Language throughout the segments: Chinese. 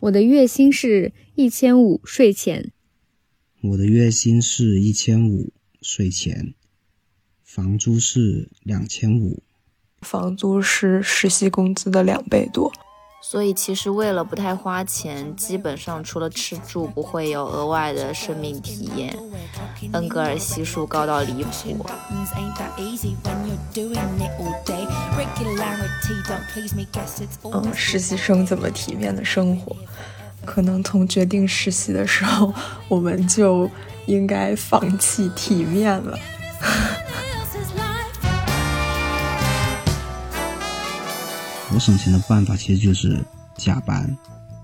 我的月薪是一千五税前。我的月薪是一千五税前，房租是两千五。房租是实习工资的两倍多。所以其实为了不太花钱，基本上除了吃住不会有额外的生命体验。恩格尔系数高到离谱。嗯，实习生怎么体面的生活？可能从决定实习的时候，我们就应该放弃体面了。我省钱的办法其实就是加班。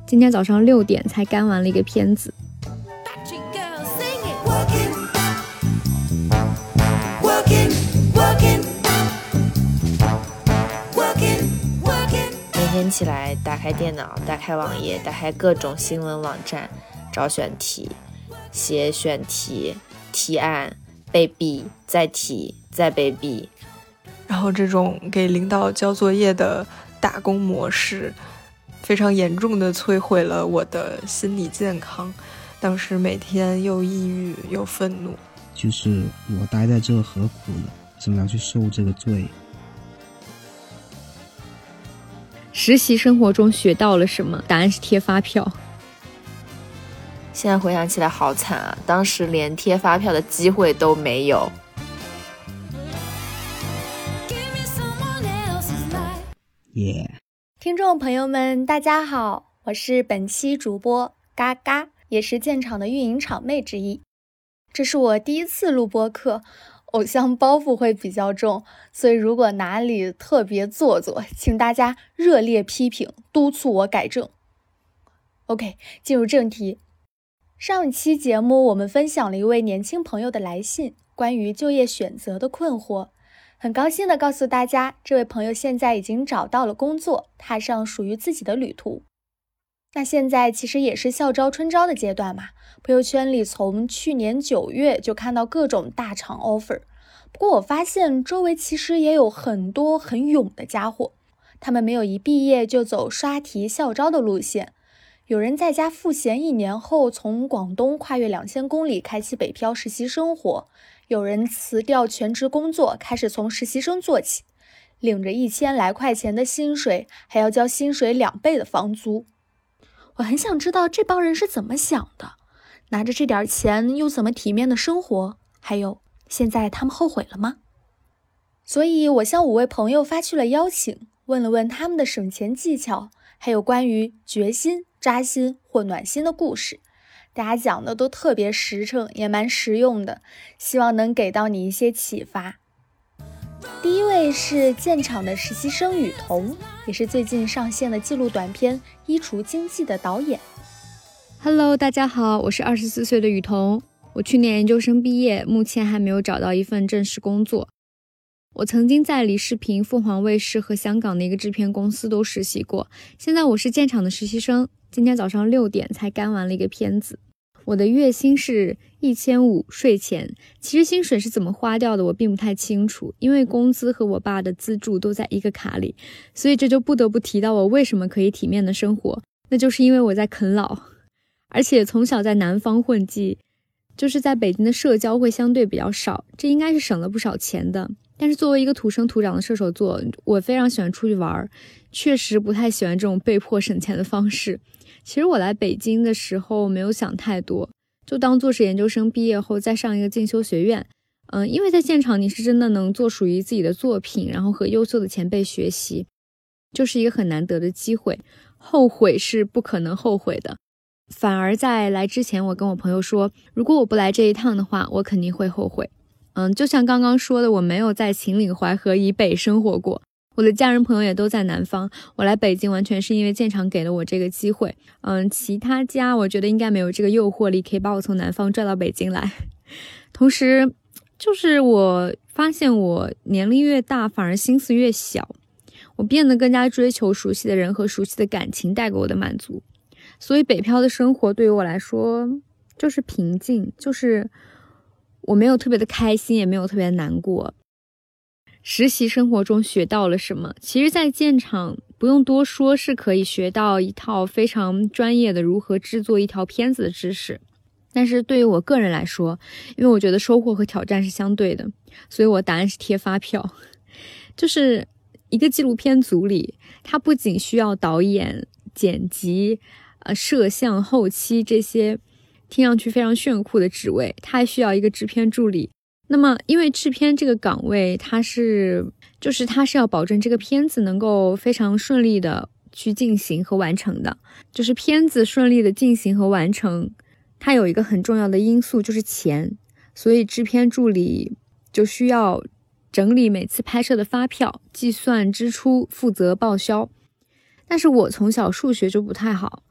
今天早上六点才干完了一个片子。每天起来，打开电脑，打开网页，打开各种新闻网站，找选题，写选题提案，被毙，再提，再被毙。然后这种给领导交作业的。打工模式非常严重的摧毁了我的心理健康，当时每天又抑郁又愤怒。就是我待在这何苦呢？怎么要去受这个罪？实习生活中学到了什么？答案是贴发票。现在回想起来好惨啊！当时连贴发票的机会都没有。耶！听众朋友们，大家好，我是本期主播嘎嘎，也是建厂的运营厂妹之一。这是我第一次录播课，偶像包袱会比较重，所以如果哪里特别做作，请大家热烈批评，督促我改正。OK，进入正题。上一期节目我们分享了一位年轻朋友的来信，关于就业选择的困惑。很高兴的告诉大家，这位朋友现在已经找到了工作，踏上属于自己的旅途。那现在其实也是校招春招的阶段嘛，朋友圈里从去年九月就看到各种大厂 offer。不过我发现周围其实也有很多很勇的家伙，他们没有一毕业就走刷题校招的路线，有人在家赋闲一年后，从广东跨越两千公里开启北漂实习生活。有人辞掉全职工作，开始从实习生做起，领着一千来块钱的薪水，还要交薪水两倍的房租。我很想知道这帮人是怎么想的，拿着这点钱又怎么体面的生活？还有，现在他们后悔了吗？所以，我向五位朋友发去了邀请，问了问他们的省钱技巧，还有关于决心、扎心或暖心的故事。大家讲的都特别实诚，也蛮实用的，希望能给到你一些启发。第一位是建厂的实习生雨桐，也是最近上线的记录短片《衣橱经济》的导演。Hello，大家好，我是二十四岁的雨桐，我去年研究生毕业，目前还没有找到一份正式工作。我曾经在李视频、凤凰卫视和香港的一个制片公司都实习过，现在我是建厂的实习生，今天早上六点才干完了一个片子。我的月薪是一千五税前，其实薪水是怎么花掉的，我并不太清楚，因为工资和我爸的资助都在一个卡里，所以这就不得不提到我为什么可以体面的生活，那就是因为我在啃老，而且从小在南方混迹，就是在北京的社交会相对比较少，这应该是省了不少钱的。但是作为一个土生土长的射手座，我非常喜欢出去玩儿，确实不太喜欢这种被迫省钱的方式。其实我来北京的时候没有想太多，就当做是研究生毕业后再上一个进修学院。嗯，因为在现场你是真的能做属于自己的作品，然后和优秀的前辈学习，就是一个很难得的机会。后悔是不可能后悔的，反而在来之前，我跟我朋友说，如果我不来这一趟的话，我肯定会后悔。嗯，就像刚刚说的，我没有在秦岭淮河以北生活过。我的家人朋友也都在南方，我来北京完全是因为建厂给了我这个机会。嗯，其他家我觉得应该没有这个诱惑力，可以把我从南方拽到北京来。同时，就是我发现我年龄越大，反而心思越小，我变得更加追求熟悉的人和熟悉的感情带给我的满足。所以北漂的生活对于我来说就是平静，就是我没有特别的开心，也没有特别难过。实习生活中学到了什么？其实，在建厂不用多说，是可以学到一套非常专业的如何制作一条片子的知识。但是对于我个人来说，因为我觉得收获和挑战是相对的，所以我答案是贴发票。就是一个纪录片组里，它不仅需要导演、剪辑、呃摄像、后期这些听上去非常炫酷的职位，它还需要一个制片助理。那么，因为制片这个岗位，它是就是它是要保证这个片子能够非常顺利的去进行和完成的，就是片子顺利的进行和完成。它有一个很重要的因素就是钱，所以制片助理就需要整理每次拍摄的发票，计算支出，负责报销。但是我从小数学就不太好，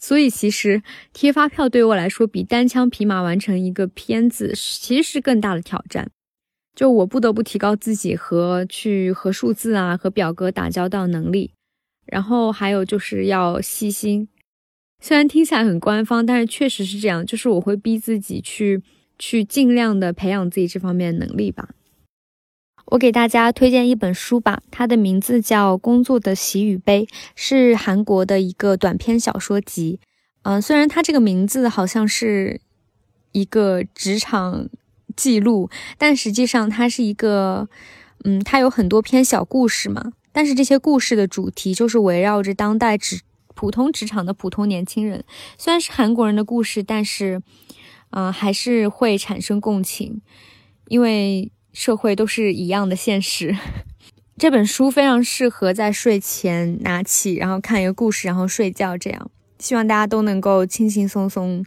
所以其实贴发票对于我来说，比单枪匹马完成一个片子其实是更大的挑战。就我不得不提高自己和去和数字啊和表格打交道能力，然后还有就是要细心。虽然听起来很官方，但是确实是这样。就是我会逼自己去，去尽量的培养自己这方面能力吧。我给大家推荐一本书吧，它的名字叫《工作的喜与悲》，是韩国的一个短篇小说集。嗯，虽然它这个名字好像是一个职场记录，但实际上它是一个，嗯，它有很多篇小故事嘛。但是这些故事的主题就是围绕着当代职。普通职场的普通年轻人，虽然是韩国人的故事，但是，嗯，还是会产生共情，因为社会都是一样的现实。这本书非常适合在睡前拿起，然后看一个故事，然后睡觉。这样，希望大家都能够轻轻松松、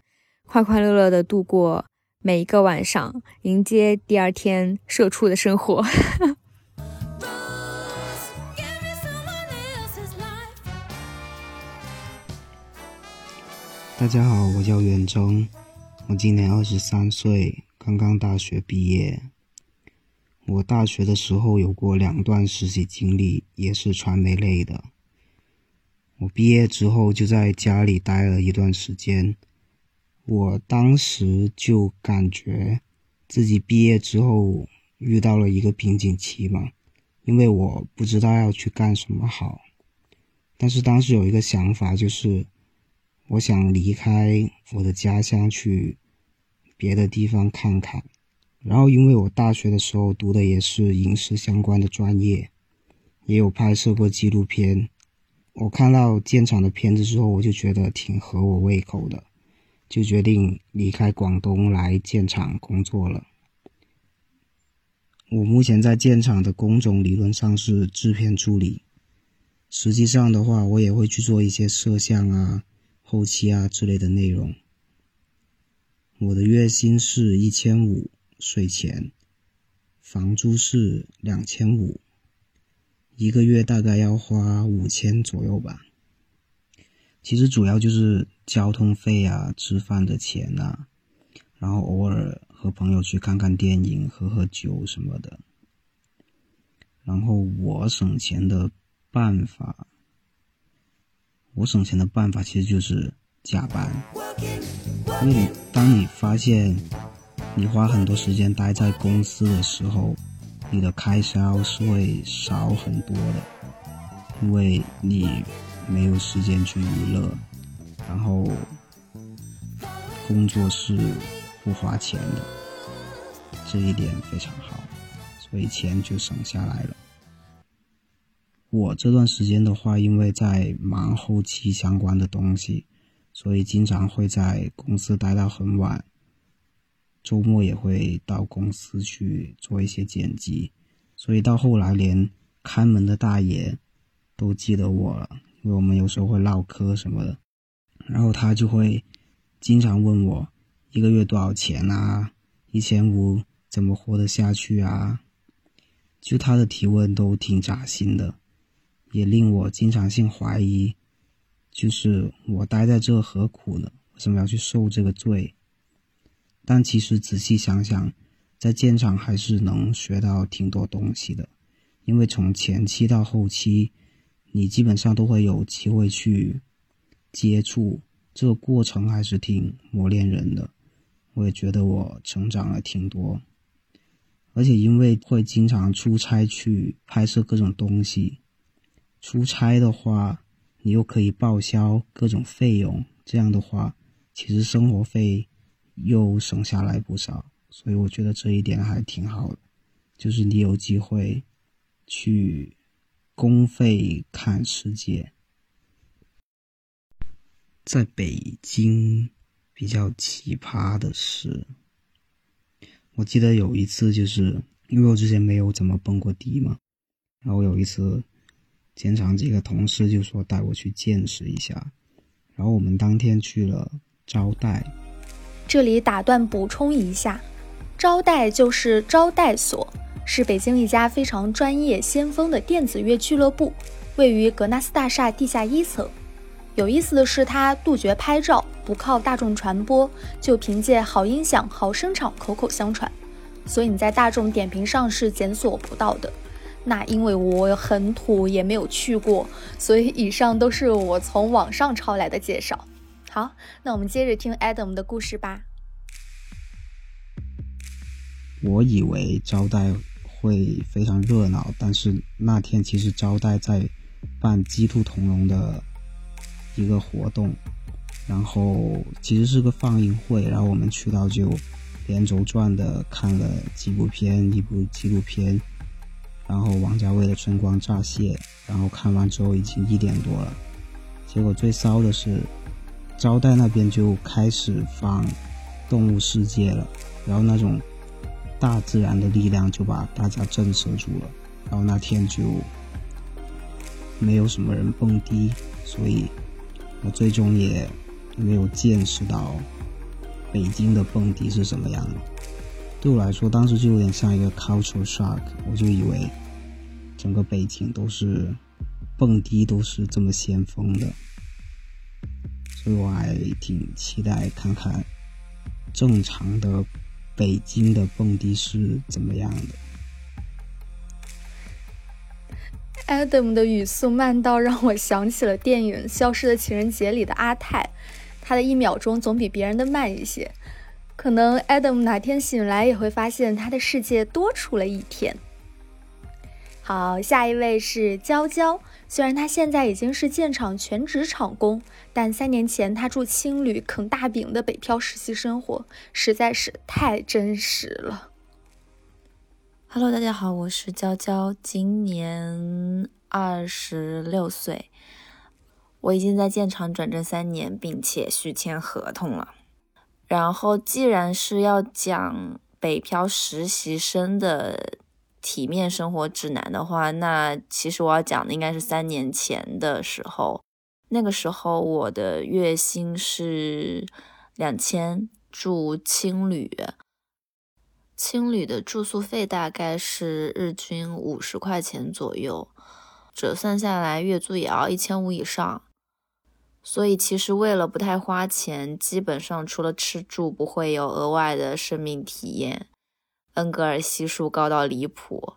快快乐乐的度过每一个晚上，迎接第二天社畜的生活。大家好，我叫袁征，我今年二十三岁，刚刚大学毕业。我大学的时候有过两段实习经历，也是传媒类的。我毕业之后就在家里待了一段时间，我当时就感觉自己毕业之后遇到了一个瓶颈期嘛，因为我不知道要去干什么好。但是当时有一个想法就是。我想离开我的家乡去别的地方看看，然后因为我大学的时候读的也是影视相关的专业，也有拍摄过纪录片。我看到建厂的片子之后，我就觉得挺合我胃口的，就决定离开广东来建厂工作了。我目前在建厂的工种理论上是制片助理，实际上的话，我也会去做一些摄像啊。后期啊之类的内容，我的月薪是一千五税前，房租是两千五，一个月大概要花五千左右吧。其实主要就是交通费啊、吃饭的钱啊，然后偶尔和朋友去看看电影、喝喝酒什么的。然后我省钱的办法。我省钱的办法其实就是加班，因为你当你发现你花很多时间待在公司的时候，你的开销是会少很多的，因为你没有时间去娱乐，然后工作是不花钱的，这一点非常好，所以钱就省下来了。我这段时间的话，因为在忙后期相关的东西，所以经常会在公司待到很晚。周末也会到公司去做一些剪辑，所以到后来连看门的大爷都记得我了，因为我们有时候会唠嗑什么的，然后他就会经常问我一个月多少钱啊，一千五怎么活得下去啊？就他的提问都挺扎心的。也令我经常性怀疑，就是我待在这何苦呢？为什么要去受这个罪？但其实仔细想想，在建厂还是能学到挺多东西的，因为从前期到后期，你基本上都会有机会去接触，这个过程还是挺磨练人的。我也觉得我成长了挺多，而且因为会经常出差去拍摄各种东西。出差的话，你又可以报销各种费用，这样的话，其实生活费又省下来不少。所以我觉得这一点还挺好的，就是你有机会去公费看世界。在北京比较奇葩的是，我记得有一次，就是因为我之前没有怎么蹦过迪嘛，然后有一次，现场几个同事就说带我去见识一下，然后我们当天去了招待。这里打断补充一下。招待就是招待所，是北京一家非常专业、先锋的电子乐俱乐部，位于格纳斯大厦地下一层。有意思的是，它杜绝拍照，不靠大众传播，就凭借好音响、好声场口口相传，所以你在大众点评上是检索不到的。那因为我很土，也没有去过，所以以上都是我从网上抄来的介绍。好，那我们接着听 Adam 的故事吧。我以为招待会非常热闹，但是那天其实招待在办鸡兔同笼的一个活动，然后其实是个放映会，然后我们去到就连轴转的看了几部片，一部纪录片，然后王家卫的《春光乍泄》，然后看完之后已经一点多了，结果最骚的是招待那边就开始放《动物世界》了，然后那种。大自然的力量就把大家震慑住了，然后那天就没有什么人蹦迪，所以我最终也没有见识到北京的蹦迪是什么样的。对我来说，当时就有点像一个 culture shock，我就以为整个北京都是蹦迪都是这么先锋的，所以我还挺期待看看正常的。北京的蹦迪是怎么样的？Adam 的语速慢到让我想起了电影《消失的情人节》里的阿泰，他的一秒钟总比别人的慢一些。可能 Adam 哪天醒来也会发现他的世界多出了一天。好，下一位是娇娇。虽然他现在已经是建厂全职厂工，但三年前他住青旅啃大饼的北漂实习生活实在是太真实了。Hello，大家好，我是娇娇，今年二十六岁，我已经在建厂转正三年，并且续签合同了。然后，既然是要讲北漂实习生的。体面生活指南的话，那其实我要讲的应该是三年前的时候。那个时候我的月薪是两千，住青旅，青旅的住宿费大概是日均五十块钱左右，折算下来月租也要一千五以上。所以其实为了不太花钱，基本上除了吃住，不会有额外的生命体验。恩格尔系数高到离谱，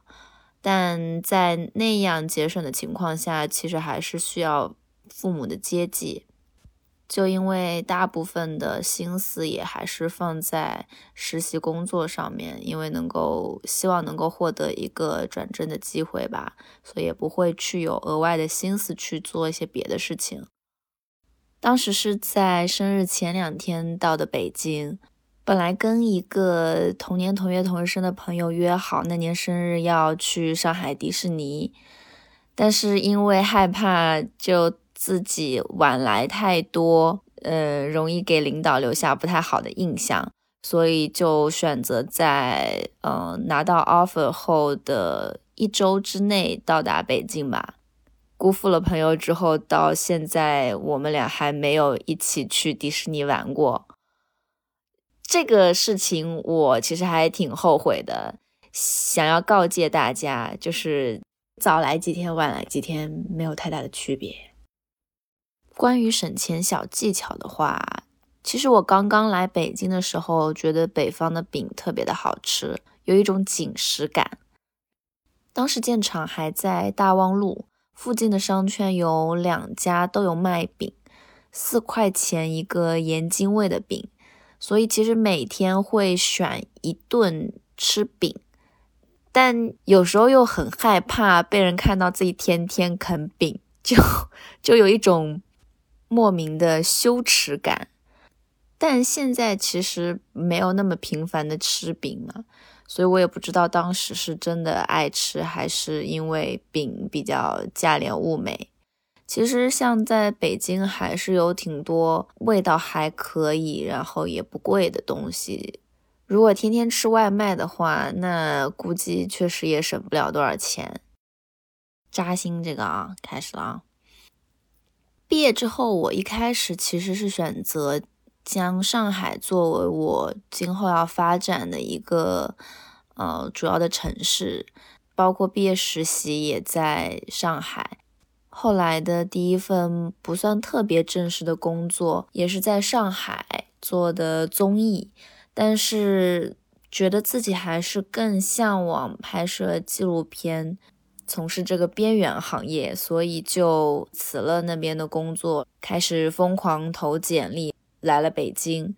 但在那样节省的情况下，其实还是需要父母的接济。就因为大部分的心思也还是放在实习工作上面，因为能够希望能够获得一个转正的机会吧，所以也不会去有额外的心思去做一些别的事情。当时是在生日前两天到的北京。本来跟一个同年同月同日生的朋友约好那年生日要去上海迪士尼，但是因为害怕就自己晚来太多，呃，容易给领导留下不太好的印象，所以就选择在呃拿到 offer 后的一周之内到达北京吧。辜负了朋友之后，到现在我们俩还没有一起去迪士尼玩过。这个事情我其实还挺后悔的，想要告诫大家，就是早来几天，晚来几天没有太大的区别。关于省钱小技巧的话，其实我刚刚来北京的时候，觉得北方的饼特别的好吃，有一种紧实感。当时建厂还在大望路附近的商圈，有两家都有卖饼，四块钱一个盐津味的饼。所以其实每天会选一顿吃饼，但有时候又很害怕被人看到自己天天啃饼，就就有一种莫名的羞耻感。但现在其实没有那么频繁的吃饼了，所以我也不知道当时是真的爱吃，还是因为饼比较价廉物美。其实像在北京还是有挺多味道还可以，然后也不贵的东西。如果天天吃外卖的话，那估计确实也省不了多少钱。扎心这个啊，开始了啊。毕业之后，我一开始其实是选择将上海作为我今后要发展的一个呃主要的城市，包括毕业实习也在上海。后来的第一份不算特别正式的工作，也是在上海做的综艺，但是觉得自己还是更向往拍摄纪录片，从事这个边缘行业，所以就辞了那边的工作，开始疯狂投简历，来了北京。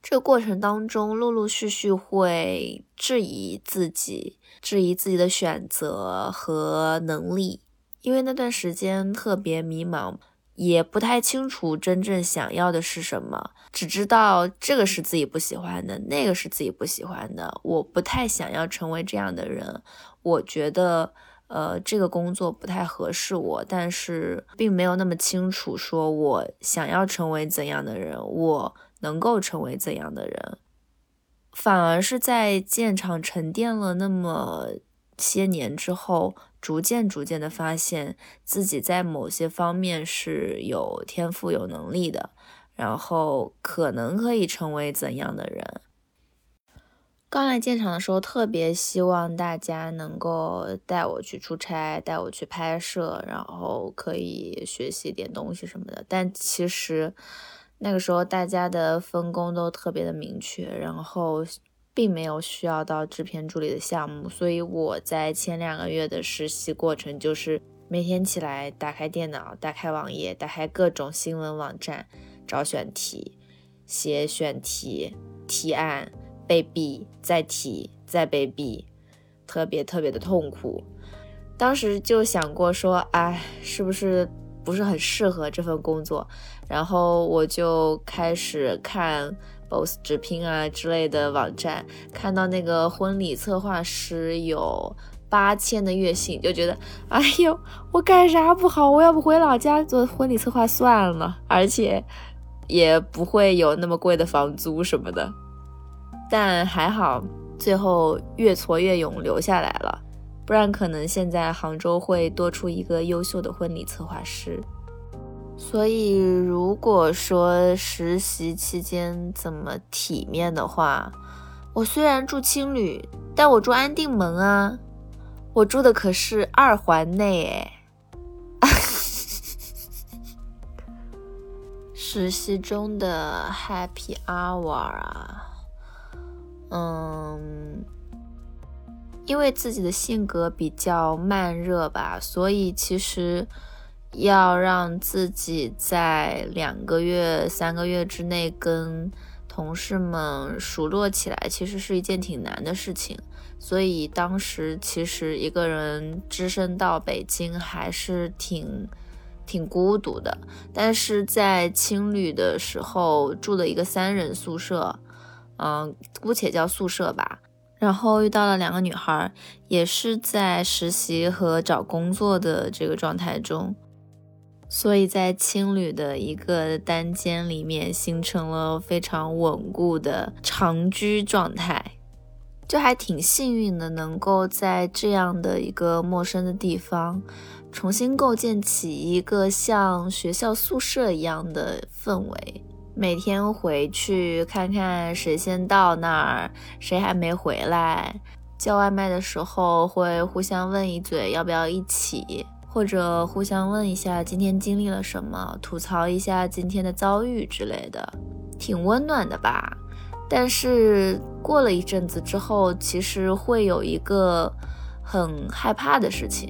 这个过程当中，陆陆续续会质疑自己，质疑自己的选择和能力。因为那段时间特别迷茫，也不太清楚真正想要的是什么，只知道这个是自己不喜欢的，那个是自己不喜欢的。我不太想要成为这样的人，我觉得，呃，这个工作不太合适我，但是并没有那么清楚，说我想要成为怎样的人，我能够成为怎样的人，反而是在建厂沉淀了那么些年之后。逐渐逐渐的发现自己在某些方面是有天赋、有能力的，然后可能可以成为怎样的人。刚来建厂的时候，特别希望大家能够带我去出差，带我去拍摄，然后可以学习点东西什么的。但其实那个时候大家的分工都特别的明确，然后。并没有需要到制片助理的项目，所以我在前两个月的实习过程就是每天起来打开电脑，打开网页，打开各种新闻网站，找选题，写选题提案，被毙，再提，再被毙，特别特别的痛苦。当时就想过说，哎，是不是不是很适合这份工作？然后我就开始看。Boss 直聘啊之类的网站，看到那个婚礼策划师有八千的月薪，就觉得，哎呦，我干啥不好？我要不回老家做婚礼策划算了，而且也不会有那么贵的房租什么的。但还好，最后越挫越勇留下来了，不然可能现在杭州会多出一个优秀的婚礼策划师。所以，如果说实习期间怎么体面的话，我虽然住青旅，但我住安定门啊，我住的可是二环内哎。实习中的 Happy Hour 啊，嗯，因为自己的性格比较慢热吧，所以其实。要让自己在两个月、三个月之内跟同事们熟络起来，其实是一件挺难的事情。所以当时其实一个人只身到北京还是挺挺孤独的。但是在青旅的时候住了一个三人宿舍，嗯，姑且叫宿舍吧。然后遇到了两个女孩，也是在实习和找工作的这个状态中。所以在青旅的一个单间里面，形成了非常稳固的长居状态，就还挺幸运的，能够在这样的一个陌生的地方，重新构建起一个像学校宿舍一样的氛围。每天回去看看谁先到那儿，谁还没回来，叫外卖的时候会互相问一嘴要不要一起。或者互相问一下今天经历了什么，吐槽一下今天的遭遇之类的，挺温暖的吧。但是过了一阵子之后，其实会有一个很害怕的事情，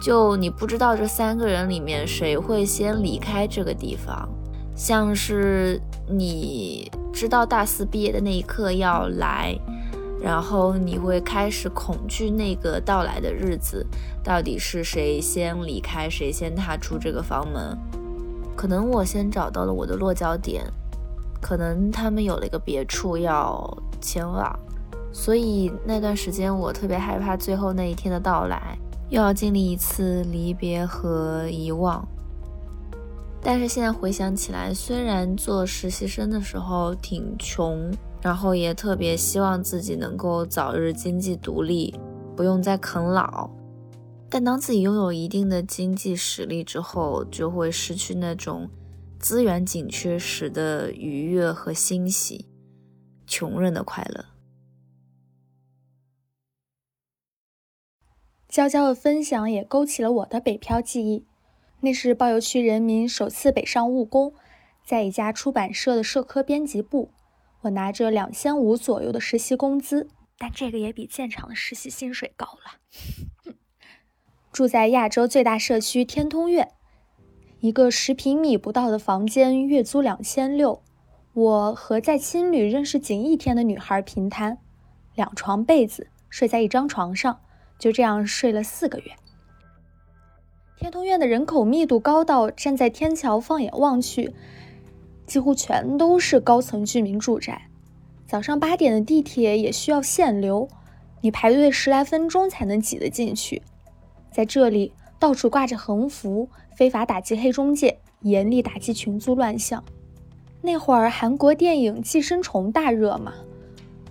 就你不知道这三个人里面谁会先离开这个地方。像是你知道大四毕业的那一刻要来，然后你会开始恐惧那个到来的日子，到底是谁先离开，谁先踏出这个房门？可能我先找到了我的落脚点，可能他们有了一个别处要前往，所以那段时间我特别害怕最后那一天的到来，又要经历一次离别和遗忘。但是现在回想起来，虽然做实习生的时候挺穷，然后也特别希望自己能够早日经济独立，不用再啃老。但当自己拥有一定的经济实力之后，就会失去那种资源紧缺时的愉悦和欣喜，穷人的快乐。娇娇的分享也勾起了我的北漂记忆。那是包邮区人民首次北上务工，在一家出版社的社科编辑部，我拿着两千五左右的实习工资，但这个也比建厂的实习薪水高了。住在亚洲最大社区天通苑，一个十平米不到的房间，月租两千六。我和在青旅认识仅一天的女孩平摊，两床被子，睡在一张床上，就这样睡了四个月。天通苑的人口密度高到站在天桥放眼望去，几乎全都是高层居民住宅。早上八点的地铁也需要限流，你排队十来分钟才能挤得进去。在这里，到处挂着横幅，非法打击黑中介，严厉打击群租乱象。那会儿韩国电影《寄生虫》大热嘛，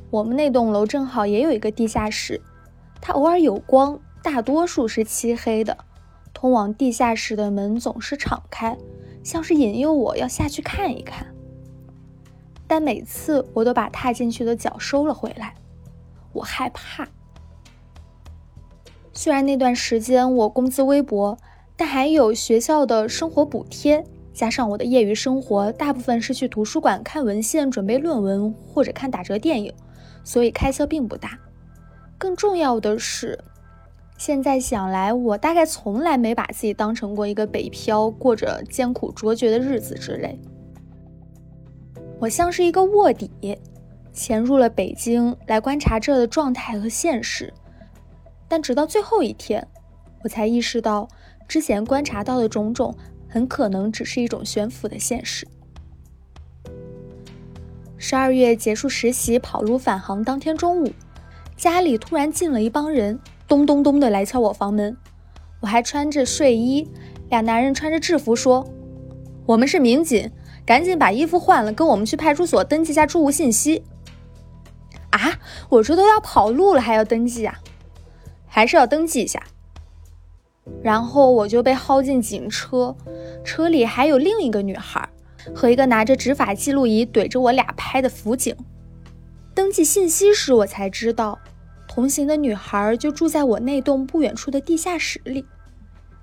我们那栋楼正好也有一个地下室，它偶尔有光，大多数是漆黑的。通往地下室的门总是敞开，像是引诱我要下去看一看。但每次我都把踏进去的脚收了回来，我害怕。虽然那段时间我工资微薄，但还有学校的生活补贴，加上我的业余生活，大部分是去图书馆看文献、准备论文或者看打折电影，所以开销并不大。更重要的是。现在想来，我大概从来没把自己当成过一个北漂，过着艰苦卓绝的日子之类。我像是一个卧底，潜入了北京来观察这的状态和现实。但直到最后一天，我才意识到，之前观察到的种种，很可能只是一种悬浮的现实。十二月结束实习，跑路返航当天中午，家里突然进了一帮人。咚咚咚的来敲我房门，我还穿着睡衣，俩男人穿着制服说：“我们是民警，赶紧把衣服换了，跟我们去派出所登记下住户信息。”啊，我这都要跑路了，还要登记啊？还是要登记一下。然后我就被薅进警车，车里还有另一个女孩和一个拿着执法记录仪怼着我俩拍的辅警。登记信息时，我才知道。同行的女孩就住在我那栋不远处的地下室里，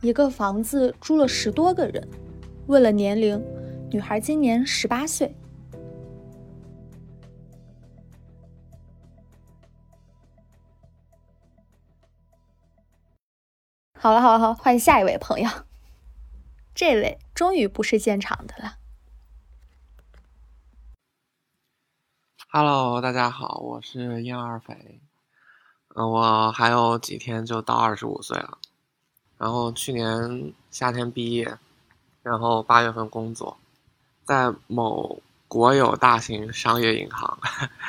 一个房子住了十多个人。问了年龄，女孩今年十八岁。好了好了好，换下一位朋友。这位终于不是建厂的了。Hello，大家好，我是燕二肥。嗯，我还有几天就到二十五岁了，然后去年夏天毕业，然后八月份工作，在某国有大型商业银行，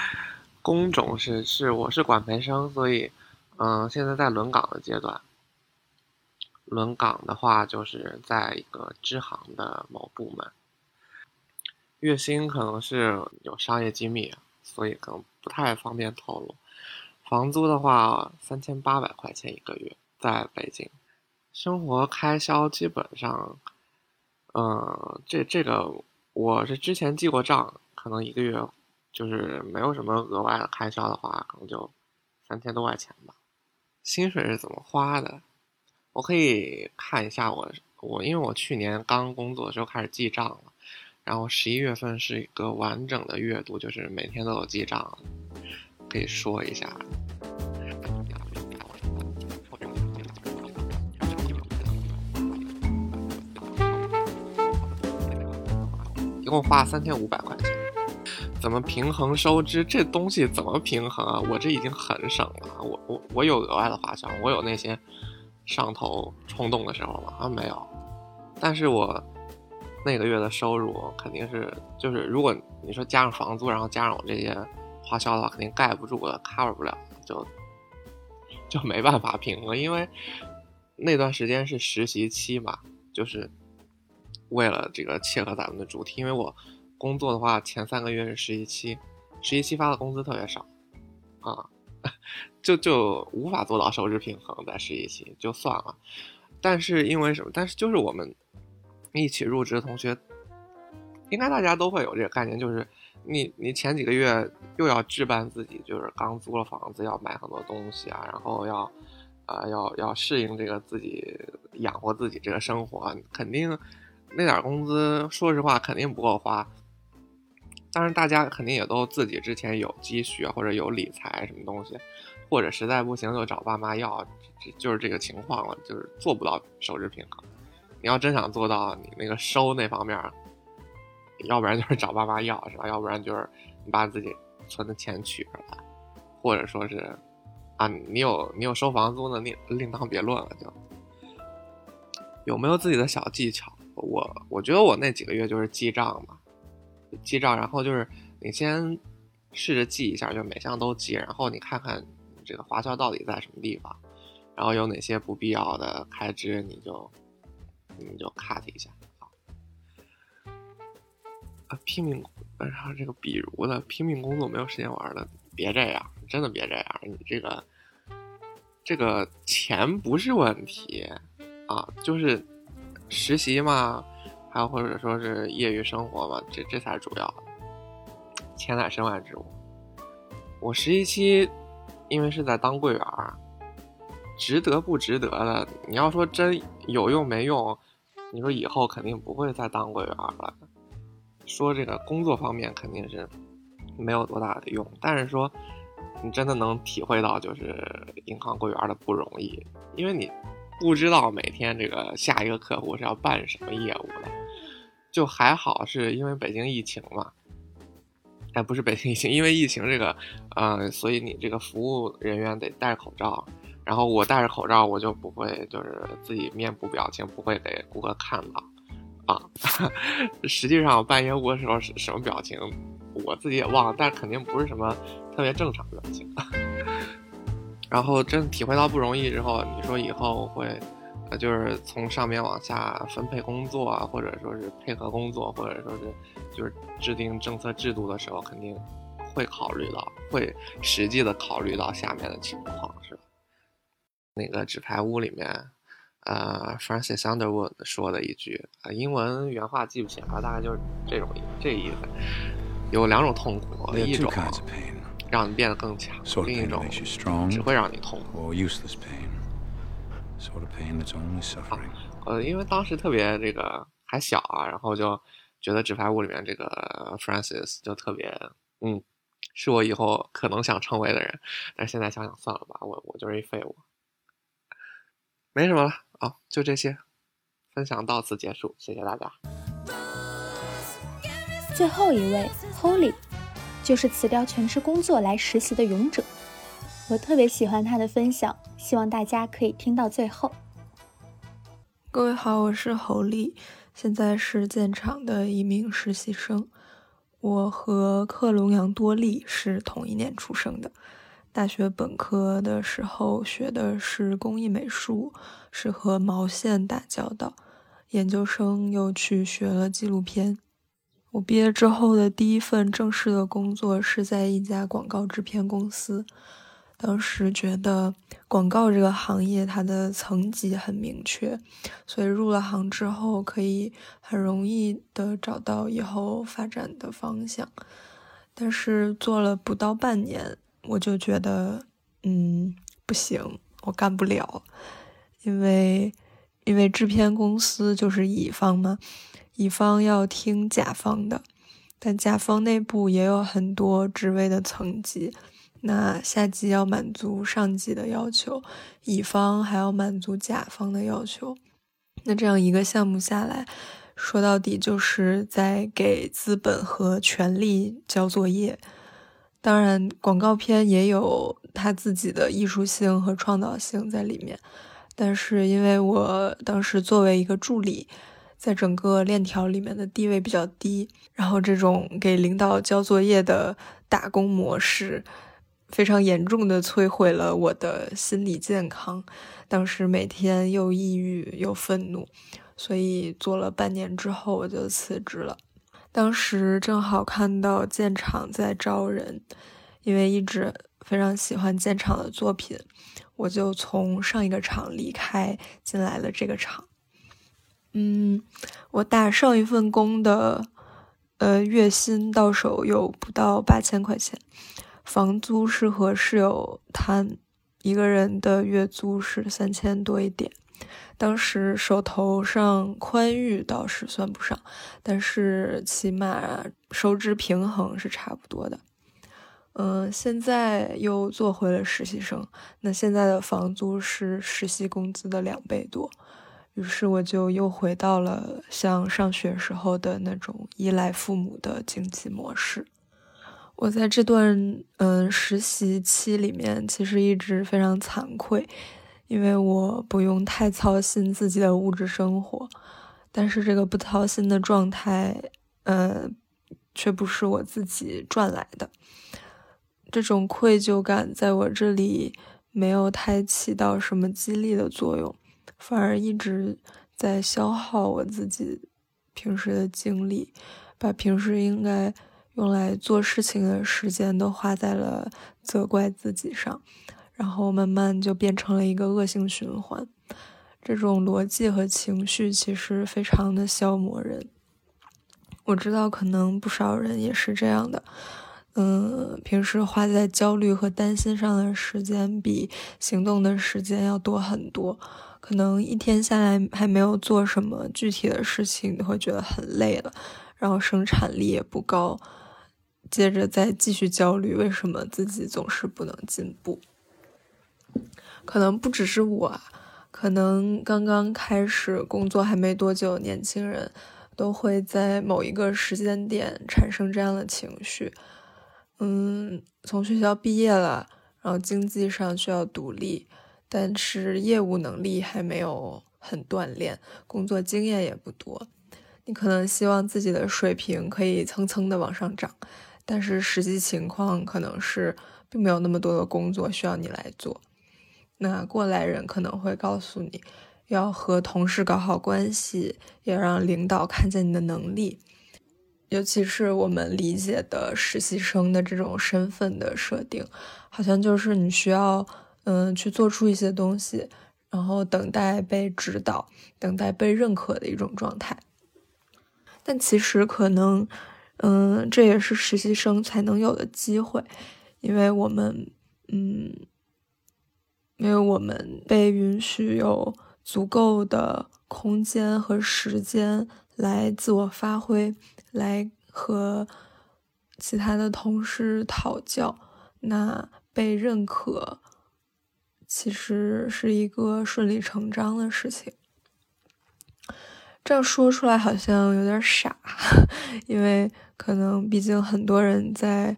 工种是是我是管培生，所以嗯，现在在轮岗的阶段。轮岗的话，就是在一个支行的某部门，月薪可能是有商业机密，所以可能不太方便透露。房租的话，三千八百块钱一个月，在北京，生活开销基本上，嗯，这这个我是之前记过账，可能一个月就是没有什么额外的开销的话，可能就三千多块钱吧。薪水是怎么花的？我可以看一下我我，因为我去年刚工作的时候开始记账了，然后十一月份是一个完整的月度，就是每天都有记账。可以说一下，一共花了三千五百块钱。怎么平衡收支？这东西怎么平衡啊？我这已经很省了，我我我有额外的花销，我有那些上头冲动的时候吗？啊，没有。但是我那个月的收入肯定是，就是如果你说加上房租，然后加上我这些花销的话，肯定盖不住的，cover 不了，就就没办法平衡。因为那段时间是实习期嘛，就是为了这个切合咱们的主题，因为我。工作的话，前三个月是实习期，实习期发的工资特别少，啊，就就无法做到收支平衡。在实习期就算了，但是因为什么？但是就是我们一起入职的同学，应该大家都会有这个概念，就是你你前几个月又要置办自己，就是刚租了房子，要买很多东西啊，然后要啊要要适应这个自己养活自己这个生活，肯定那点工资，说实话肯定不够花。当然，大家肯定也都自己之前有积蓄，或者有理财什么东西，或者实在不行就找爸妈要，就是这个情况了，就是做不到收支平衡。你要真想做到你那个收那方面，要不然就是找爸妈要，是吧？要不然就是你把自己存的钱取出来，或者说是啊，你有你有收房租的，另另当别论了。就有没有自己的小技巧？我我觉得我那几个月就是记账嘛。记账，然后就是你先试着记一下，就每项都记，然后你看看这个花销到底在什么地方，然后有哪些不必要的开支，你就你就 cut 一下啊！拼命，然后这个比如的拼命工作没有时间玩的，别这样，真的别这样，你这个这个钱不是问题啊，就是实习嘛。还有或者说是业余生活嘛，这这才是主要的，钱乃身外之物。我实习期因为是在当柜员，值得不值得的？你要说真有用没用？你说以后肯定不会再当柜员了。说这个工作方面肯定是没有多大的用，但是说你真的能体会到就是银行柜员的不容易，因为你不知道每天这个下一个客户是要办什么业务的。就还好，是因为北京疫情嘛？哎，不是北京疫情，因为疫情这个，嗯，所以你这个服务人员得戴口罩。然后我戴着口罩，我就不会就是自己面部表情不会给顾客看到啊。实际上办业务的时候是什么表情，我自己也忘了，但肯定不是什么特别正常的表情。然后真体会到不容易之后，你说以后会。呃，就是从上面往下分配工作啊，或者说是配合工作，或者说是就是制定政策制度的时候，肯定会考虑到，会实际的考虑到下面的情况，是吧？那个纸牌屋里面，呃，Francis Underwood 说的一句，啊，英文原话记不起来了，大概就是这种这意思。有两种痛苦，一种让你变得更强，另一种只会让你痛苦。呃，因为当时特别这个还小啊，然后就觉得纸牌屋里面这个 Francis 就特别，嗯，是我以后可能想成为的人。但是现在想想算了吧，我我就是一废物，没什么了啊，就这些，分享到此结束，谢谢大家。最后一位 Holy，就是辞掉全职工作来实习的勇者。我特别喜欢他的分享，希望大家可以听到最后。各位好，我是侯丽，现在是建厂的一名实习生。我和克隆羊多利是同一年出生的。大学本科的时候学的是工艺美术，是和毛线打交道。研究生又去学了纪录片。我毕业之后的第一份正式的工作是在一家广告制片公司。当时觉得广告这个行业它的层级很明确，所以入了行之后可以很容易的找到以后发展的方向。但是做了不到半年，我就觉得，嗯，不行，我干不了，因为因为制片公司就是乙方嘛，乙方要听甲方的，但甲方内部也有很多职位的层级。那下级要满足上级的要求，乙方还要满足甲方的要求。那这样一个项目下来，说到底就是在给资本和权力交作业。当然，广告片也有它自己的艺术性和创造性在里面。但是，因为我当时作为一个助理，在整个链条里面的地位比较低，然后这种给领导交作业的打工模式，非常严重的摧毁了我的心理健康。当时每天又抑郁又愤怒，所以做了半年之后我就辞职了。当时正好看到建厂在招人，因为一直非常喜欢建厂的作品，我就从上一个厂离开，进来了这个厂。嗯，我打上一份工的，呃，月薪到手有不到八千块钱，房租是和室友谈。一个人的月租是三千多一点，当时手头上宽裕倒是算不上，但是起码收支平衡是差不多的。嗯，现在又做回了实习生，那现在的房租是实习工资的两倍多，于是我就又回到了像上学时候的那种依赖父母的经济模式。我在这段嗯实习期里面，其实一直非常惭愧，因为我不用太操心自己的物质生活，但是这个不操心的状态，呃，却不是我自己赚来的。这种愧疚感在我这里没有太起到什么激励的作用，反而一直在消耗我自己平时的精力，把平时应该。用来做事情的时间都花在了责怪自己上，然后慢慢就变成了一个恶性循环。这种逻辑和情绪其实非常的消磨人。我知道可能不少人也是这样的，嗯，平时花在焦虑和担心上的时间比行动的时间要多很多。可能一天下来还没有做什么具体的事情，你会觉得很累了，然后生产力也不高。接着再继续焦虑，为什么自己总是不能进步？可能不只是我，可能刚刚开始工作还没多久，年轻人都会在某一个时间点产生这样的情绪。嗯，从学校毕业了，然后经济上需要独立，但是业务能力还没有很锻炼，工作经验也不多。你可能希望自己的水平可以蹭蹭的往上涨。但是实际情况可能是并没有那么多的工作需要你来做。那过来人可能会告诉你，要和同事搞好关系，要让领导看见你的能力。尤其是我们理解的实习生的这种身份的设定，好像就是你需要嗯去做出一些东西，然后等待被指导，等待被认可的一种状态。但其实可能。嗯，这也是实习生才能有的机会，因为我们，嗯，因为我们被允许有足够的空间和时间来自我发挥，来和其他的同事讨教，那被认可其实是一个顺理成章的事情。这样说出来好像有点傻，因为。可能毕竟很多人在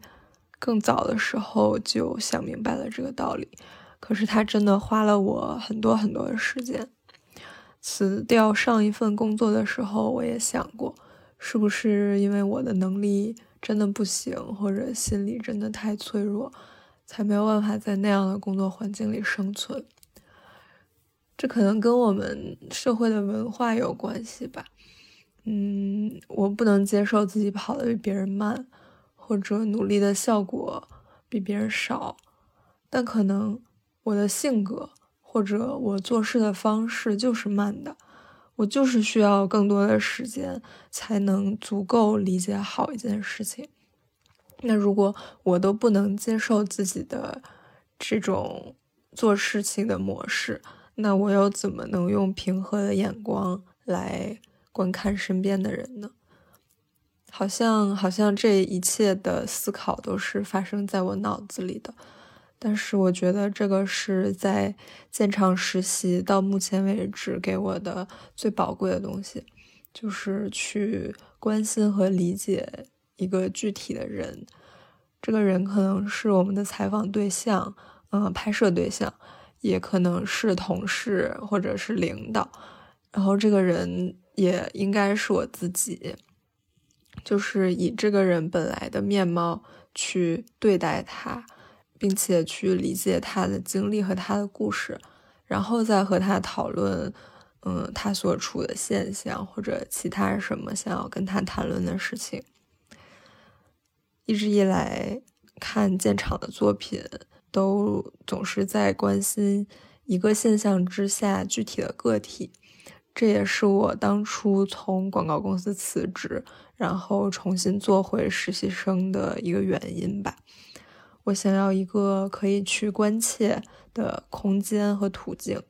更早的时候就想明白了这个道理，可是他真的花了我很多很多的时间。辞掉上一份工作的时候，我也想过，是不是因为我的能力真的不行，或者心理真的太脆弱，才没有办法在那样的工作环境里生存。这可能跟我们社会的文化有关系吧。嗯，我不能接受自己跑得比别人慢，或者努力的效果比别人少。但可能我的性格或者我做事的方式就是慢的，我就是需要更多的时间才能足够理解好一件事情。那如果我都不能接受自己的这种做事情的模式，那我又怎么能用平和的眼光来？观看身边的人呢，好像好像这一切的思考都是发生在我脑子里的，但是我觉得这个是在现场实习到目前为止给我的最宝贵的东西，就是去关心和理解一个具体的人。这个人可能是我们的采访对象，嗯，拍摄对象，也可能是同事或者是领导。然后这个人也应该是我自己，就是以这个人本来的面貌去对待他，并且去理解他的经历和他的故事，然后再和他讨论，嗯，他所处的现象或者其他什么想要跟他谈论的事情。一直以来看建厂的作品，都总是在关心一个现象之下具体的个体。这也是我当初从广告公司辞职，然后重新做回实习生的一个原因吧。我想要一个可以去关切的空间和途径，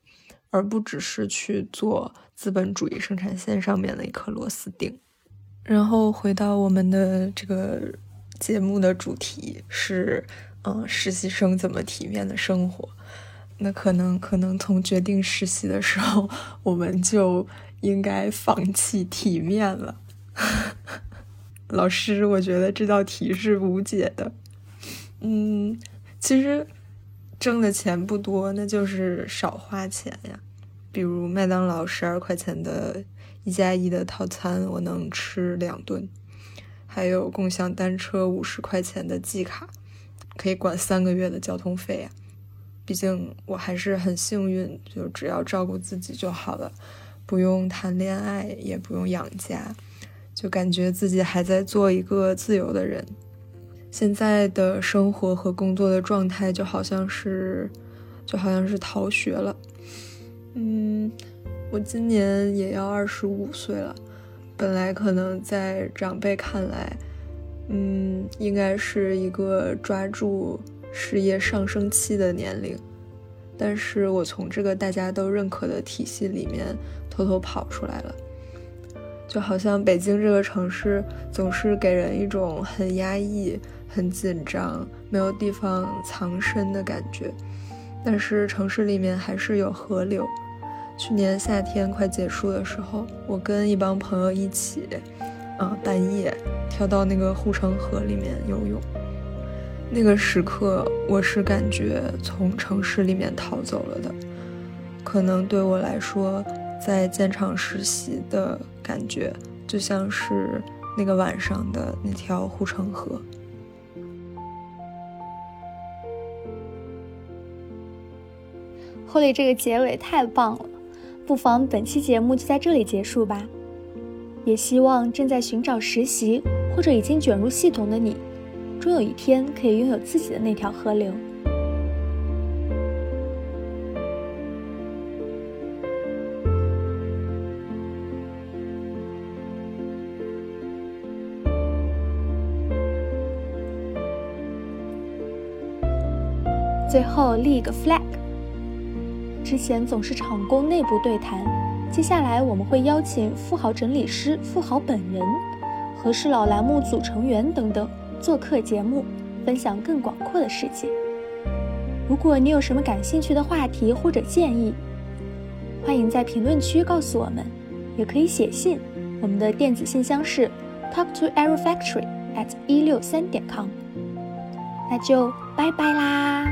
而不只是去做资本主义生产线上面的一颗螺丝钉。然后回到我们的这个。节目的主题是，嗯，实习生怎么体面的生活？那可能，可能从决定实习的时候，我们就应该放弃体面了。老师，我觉得这道题是无解的。嗯，其实挣的钱不多，那就是少花钱呀。比如麦当劳十二块钱的一加一的套餐，我能吃两顿。还有共享单车五十块钱的季卡，可以管三个月的交通费呀！毕竟我还是很幸运，就只要照顾自己就好了，不用谈恋爱，也不用养家，就感觉自己还在做一个自由的人。现在的生活和工作的状态就好像是，就好像是逃学了。嗯，我今年也要二十五岁了。本来可能在长辈看来，嗯，应该是一个抓住事业上升期的年龄，但是我从这个大家都认可的体系里面偷偷跑出来了，就好像北京这个城市总是给人一种很压抑、很紧张、没有地方藏身的感觉，但是城市里面还是有河流。去年夏天快结束的时候，我跟一帮朋友一起，啊，半夜跳到那个护城河里面游泳。那个时刻，我是感觉从城市里面逃走了的。可能对我来说，在建厂实习的感觉，就像是那个晚上的那条护城河。后里这个结尾太棒了。不妨本期节目就在这里结束吧。也希望正在寻找实习或者已经卷入系统的你，终有一天可以拥有自己的那条河流。最后立一个 flag。之前总是厂工内部对谈，接下来我们会邀请富豪整理师富豪本人、和事佬栏目组成员等等做客节目，分享更广阔的世界。如果你有什么感兴趣的话题或者建议，欢迎在评论区告诉我们，也可以写信，我们的电子信箱是 talk to aero factory at 一六三点 com。那就拜拜啦。